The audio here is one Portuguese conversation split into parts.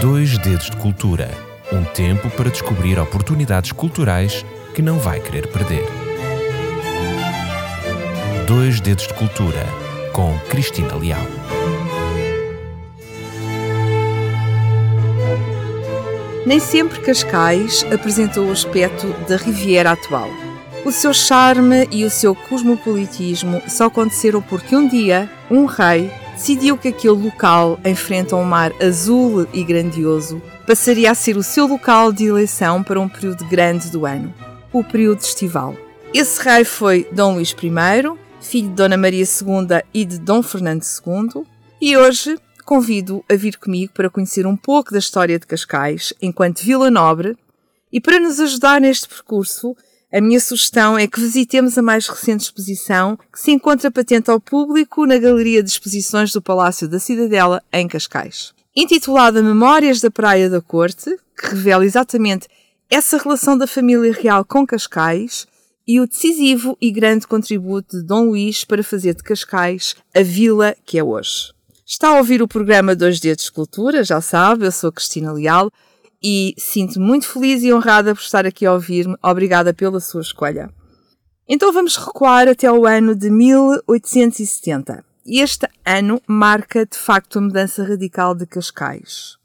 Dois Dedos de Cultura um tempo para descobrir oportunidades culturais que não vai querer perder. Dois Dedos de Cultura com Cristina Leal. Nem sempre Cascais apresentou o aspecto da Riviera atual. O seu charme e o seu cosmopolitismo só aconteceram porque um dia um rei decidiu que aquele local, em frente a um mar azul e grandioso, passaria a ser o seu local de eleição para um período grande do ano, o período estival. Esse rei foi Dom Luís I, filho de Dona Maria II e de Dom Fernando II, e hoje convido a vir comigo para conhecer um pouco da história de Cascais enquanto Vila Nobre e para nos ajudar neste percurso a minha sugestão é que visitemos a mais recente exposição, que se encontra patente ao público na Galeria de Exposições do Palácio da Cidadela, em Cascais. Intitulada Memórias da Praia da Corte, que revela exatamente essa relação da família real com Cascais e o decisivo e grande contributo de Dom Luís para fazer de Cascais a vila que é hoje. Está a ouvir o programa Dois Dedos de Cultura, já sabe, eu sou Cristina Leal e sinto muito feliz e honrada por estar aqui a ouvir-me. Obrigada pela sua escolha. Então vamos recuar até o ano de 1870. E este ano marca de facto a mudança radical de Cascais.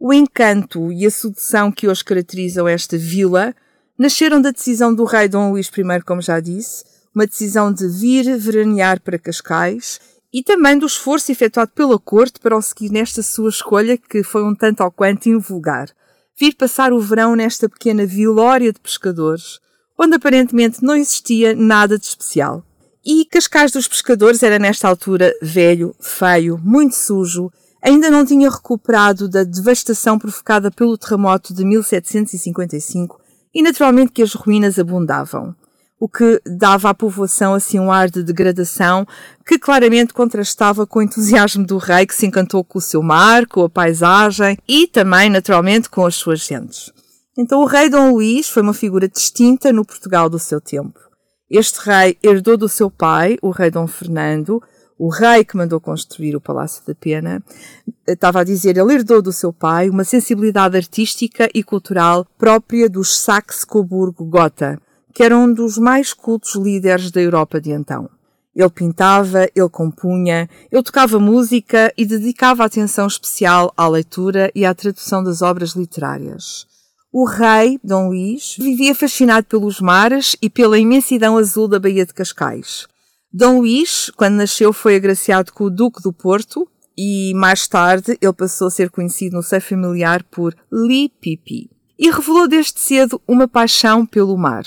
O encanto e a sedução que hoje caracterizam esta vila nasceram da decisão do rei Dom Luís I, como já disse, uma decisão de vir veranear para Cascais e também do esforço efetuado pela corte para o seguir nesta sua escolha, que foi um tanto ao quanto invulgar vir passar o verão nesta pequena vilória de pescadores, onde aparentemente não existia nada de especial. E Cascais dos Pescadores era nesta altura velho, feio, muito sujo, ainda não tinha recuperado da devastação provocada pelo terremoto de 1755 e naturalmente que as ruínas abundavam o que dava à povoação assim um ar de degradação que claramente contrastava com o entusiasmo do rei que se encantou com o seu mar, com a paisagem e também, naturalmente, com as suas gentes. Então o rei Dom Luís foi uma figura distinta no Portugal do seu tempo. Este rei herdou do seu pai, o rei Dom Fernando, o rei que mandou construir o Palácio da Pena, estava a dizer, ele herdou do seu pai uma sensibilidade artística e cultural própria dos Saxe-Coburgo-Gotha, que era um dos mais cultos líderes da Europa de então. Ele pintava, ele compunha, ele tocava música e dedicava atenção especial à leitura e à tradução das obras literárias. O rei, Dom Luís, vivia fascinado pelos mares e pela imensidão azul da Baía de Cascais. Dom Luís, quando nasceu, foi agraciado com o Duque do Porto e mais tarde ele passou a ser conhecido no seio familiar por Li Pipi. E revelou desde cedo uma paixão pelo mar.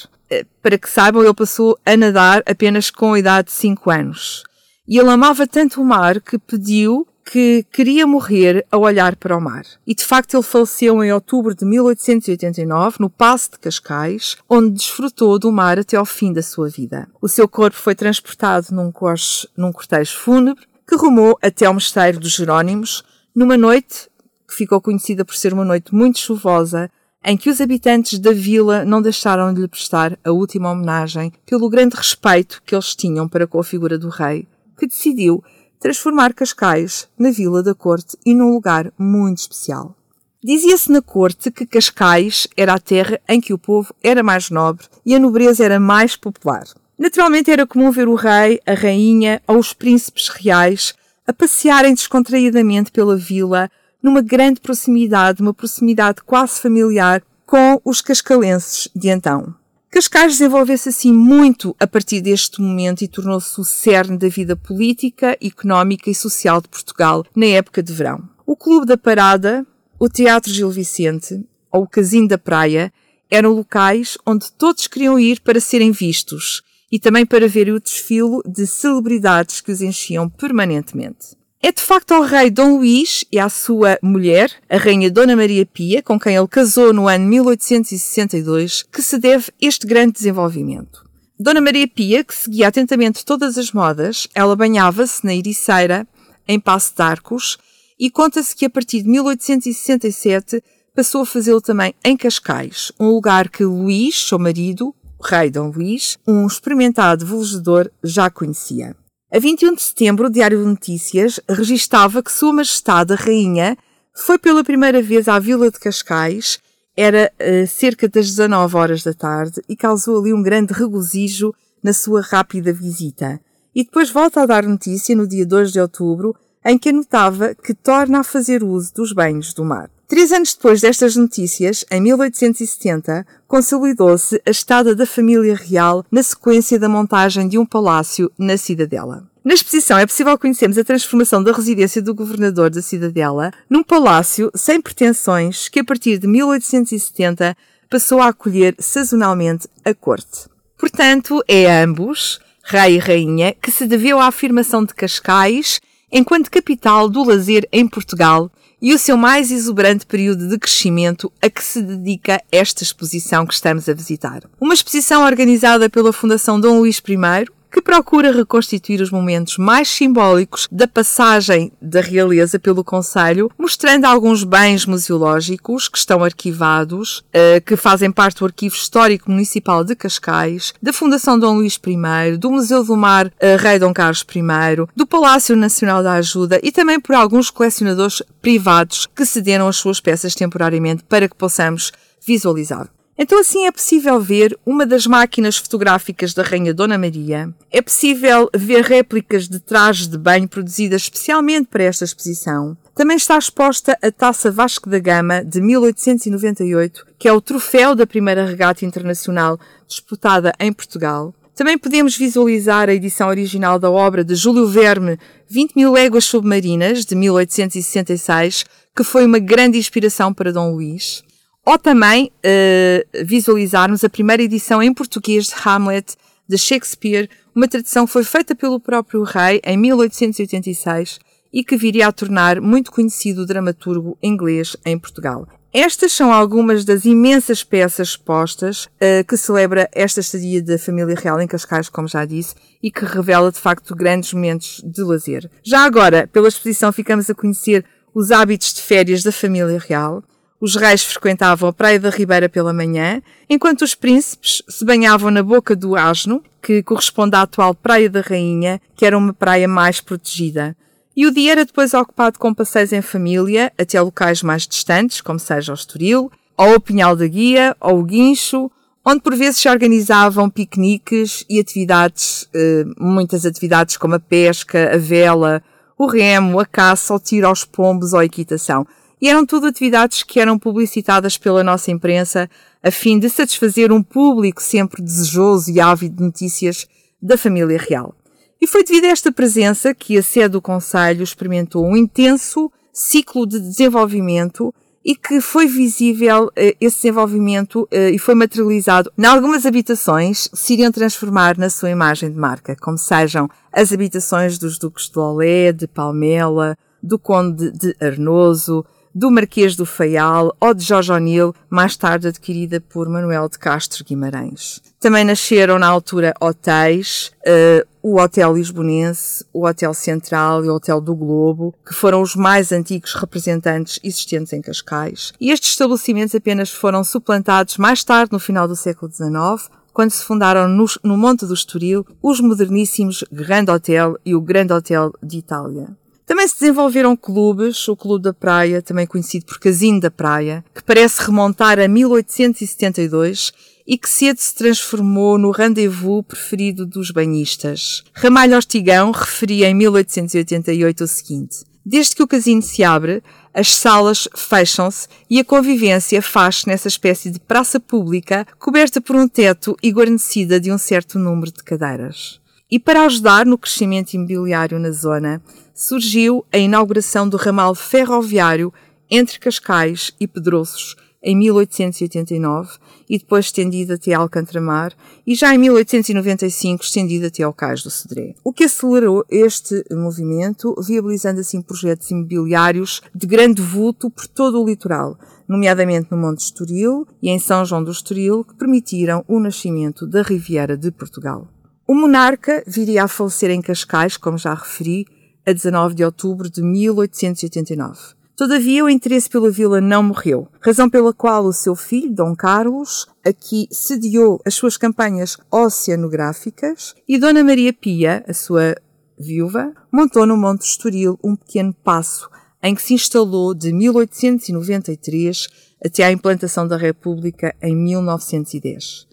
Para que saibam, ele passou a nadar apenas com a idade de 5 anos. E ele amava tanto o mar que pediu que queria morrer a olhar para o mar. E de facto ele faleceu em outubro de 1889 no Passo de Cascais, onde desfrutou do mar até ao fim da sua vida. O seu corpo foi transportado num, coche, num cortejo fúnebre que rumou até ao mosteiro dos Jerónimos numa noite que ficou conhecida por ser uma noite muito chuvosa em que os habitantes da vila não deixaram de lhe prestar a última homenagem pelo grande respeito que eles tinham para com a figura do rei, que decidiu transformar Cascais na vila da corte e num lugar muito especial. Dizia-se na corte que Cascais era a terra em que o povo era mais nobre e a nobreza era mais popular. Naturalmente era comum ver o rei, a rainha ou os príncipes reais a passearem descontraídamente pela vila numa grande proximidade, uma proximidade quase familiar com os cascalenses de então. Cascais desenvolveu-se assim muito a partir deste momento e tornou-se o cerne da vida política, económica e social de Portugal na época de verão. O Clube da Parada, o Teatro Gil Vicente ou o Casino da Praia eram locais onde todos queriam ir para serem vistos e também para ver o desfile de celebridades que os enchiam permanentemente. É de facto ao rei Dom Luís e à sua mulher, a rainha Dona Maria Pia, com quem ele casou no ano 1862, que se deve este grande desenvolvimento. Dona Maria Pia, que seguia atentamente todas as modas, ela banhava-se na Ericeira, em Passo de Arcos, e conta-se que a partir de 1867 passou a fazê-lo também em Cascais, um lugar que Luís, seu marido, o rei Dom Luís, um experimentado velejador, já conhecia. A 21 de setembro, o Diário de Notícias registava que Sua Majestade a Rainha Foi pela primeira vez à Vila de Cascais, era uh, cerca das 19 horas da tarde e causou ali um grande regozijo na sua rápida visita. E depois volta a dar notícia no dia 2 de outubro, em que anotava que torna a fazer uso dos banhos do mar. Três anos depois destas notícias, em 1870, consolidou-se a estada da família real na sequência da montagem de um palácio na Cidadela. Na exposição é possível conhecermos a transformação da residência do governador da Cidadela num palácio sem pretensões que, a partir de 1870, passou a acolher sazonalmente a corte. Portanto, é ambos, rei e rainha, que se deveu à afirmação de Cascais enquanto capital do lazer em Portugal e o seu mais exuberante período de crescimento a que se dedica esta exposição que estamos a visitar. Uma exposição organizada pela Fundação Dom Luís I, que procura reconstituir os momentos mais simbólicos da passagem da realeza pelo Conselho, mostrando alguns bens museológicos que estão arquivados, eh, que fazem parte do Arquivo Histórico Municipal de Cascais, da Fundação Dom Luís I, do Museu do Mar eh, Rei Dom Carlos I, do Palácio Nacional da Ajuda e também por alguns colecionadores privados que cederam as suas peças temporariamente para que possamos visualizar. Então assim é possível ver uma das máquinas fotográficas da Rainha Dona Maria, é possível ver réplicas de trajes de banho produzidas especialmente para esta exposição. Também está exposta a Taça Vasco da Gama de 1898, que é o troféu da primeira regata internacional disputada em Portugal. Também podemos visualizar a edição original da obra de Júlio Verme, 20 mil léguas submarinas, de 1866, que foi uma grande inspiração para Dom Luís ou também uh, visualizarmos a primeira edição em português de Hamlet de Shakespeare, uma tradução que foi feita pelo próprio rei em 1886 e que viria a tornar muito conhecido o dramaturgo inglês em Portugal. Estas são algumas das imensas peças expostas uh, que celebra esta estadia da família real em Cascais, como já disse, e que revela de facto grandes momentos de lazer. Já agora, pela exposição, ficamos a conhecer os hábitos de férias da família real, os reis frequentavam a Praia da Ribeira pela manhã, enquanto os príncipes se banhavam na Boca do Asno, que corresponde à atual Praia da Rainha, que era uma praia mais protegida. E o dia era depois ocupado com passeios em família até locais mais distantes, como seja o Estoril, ou o Pinhal da Guia, ou o Guincho, onde por vezes se organizavam piqueniques e atividades, eh, muitas atividades como a pesca, a vela, o remo, a caça, o tiro aos pombos ou a equitação. E eram tudo atividades que eram publicitadas pela nossa imprensa a fim de satisfazer um público sempre desejoso e ávido de notícias da família real. E foi devido a esta presença que a sede do Conselho experimentou um intenso ciclo de desenvolvimento e que foi visível eh, esse desenvolvimento eh, e foi materializado em algumas habitações que se iriam transformar na sua imagem de marca, como sejam as habitações dos Duques de Lolé, de Palmela, do Conde de Arnoso, do Marquês do Faial ou de Jorge O'Neill, mais tarde adquirida por Manuel de Castro Guimarães. Também nasceram na altura hotéis, uh, o Hotel Lisbonense, o Hotel Central e o Hotel do Globo, que foram os mais antigos representantes existentes em Cascais. E estes estabelecimentos apenas foram suplantados mais tarde, no final do século XIX, quando se fundaram no, no Monte do Estoril os moderníssimos Grand Hotel e o Grand Hotel de Itália. Também se desenvolveram clubes, o Clube da Praia, também conhecido por Casino da Praia, que parece remontar a 1872 e que cedo se transformou no rendezvous preferido dos banhistas. Ramalho Ortigão referia em 1888 o seguinte: Desde que o casino se abre, as salas fecham-se e a convivência faz-se nessa espécie de praça pública coberta por um teto e guarnecida de um certo número de cadeiras. E para ajudar no crescimento imobiliário na zona, surgiu a inauguração do ramal ferroviário entre Cascais e Pedroços em 1889 e depois estendido até Alcantramar e já em 1895 estendido até ao Cais do Cedré. O que acelerou este movimento, viabilizando assim projetos imobiliários de grande vulto por todo o litoral, nomeadamente no Monte Estoril e em São João do Estoril, que permitiram o nascimento da Riviera de Portugal. O monarca viria a falecer em Cascais, como já referi, a 19 de outubro de 1889. Todavia, o interesse pela vila não morreu, razão pela qual o seu filho, Dom Carlos, aqui sediou as suas campanhas oceanográficas e Dona Maria Pia, a sua viúva, montou no Monte Estoril um pequeno passo em que se instalou de 1893 até à implantação da República em 1910.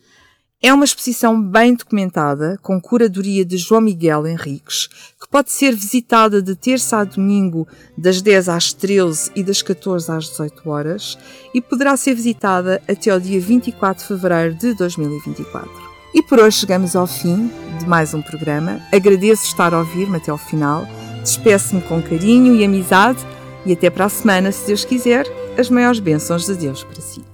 É uma exposição bem documentada, com curadoria de João Miguel Henriques, que pode ser visitada de terça a domingo, das 10 às 13 e das 14 às 18 horas, e poderá ser visitada até o dia 24 de fevereiro de 2024. E por hoje chegamos ao fim de mais um programa. Agradeço estar a ouvir-me até ao final. Despeço-me com carinho e amizade e até para a semana, se Deus quiser, as maiores bênçãos de Deus para si.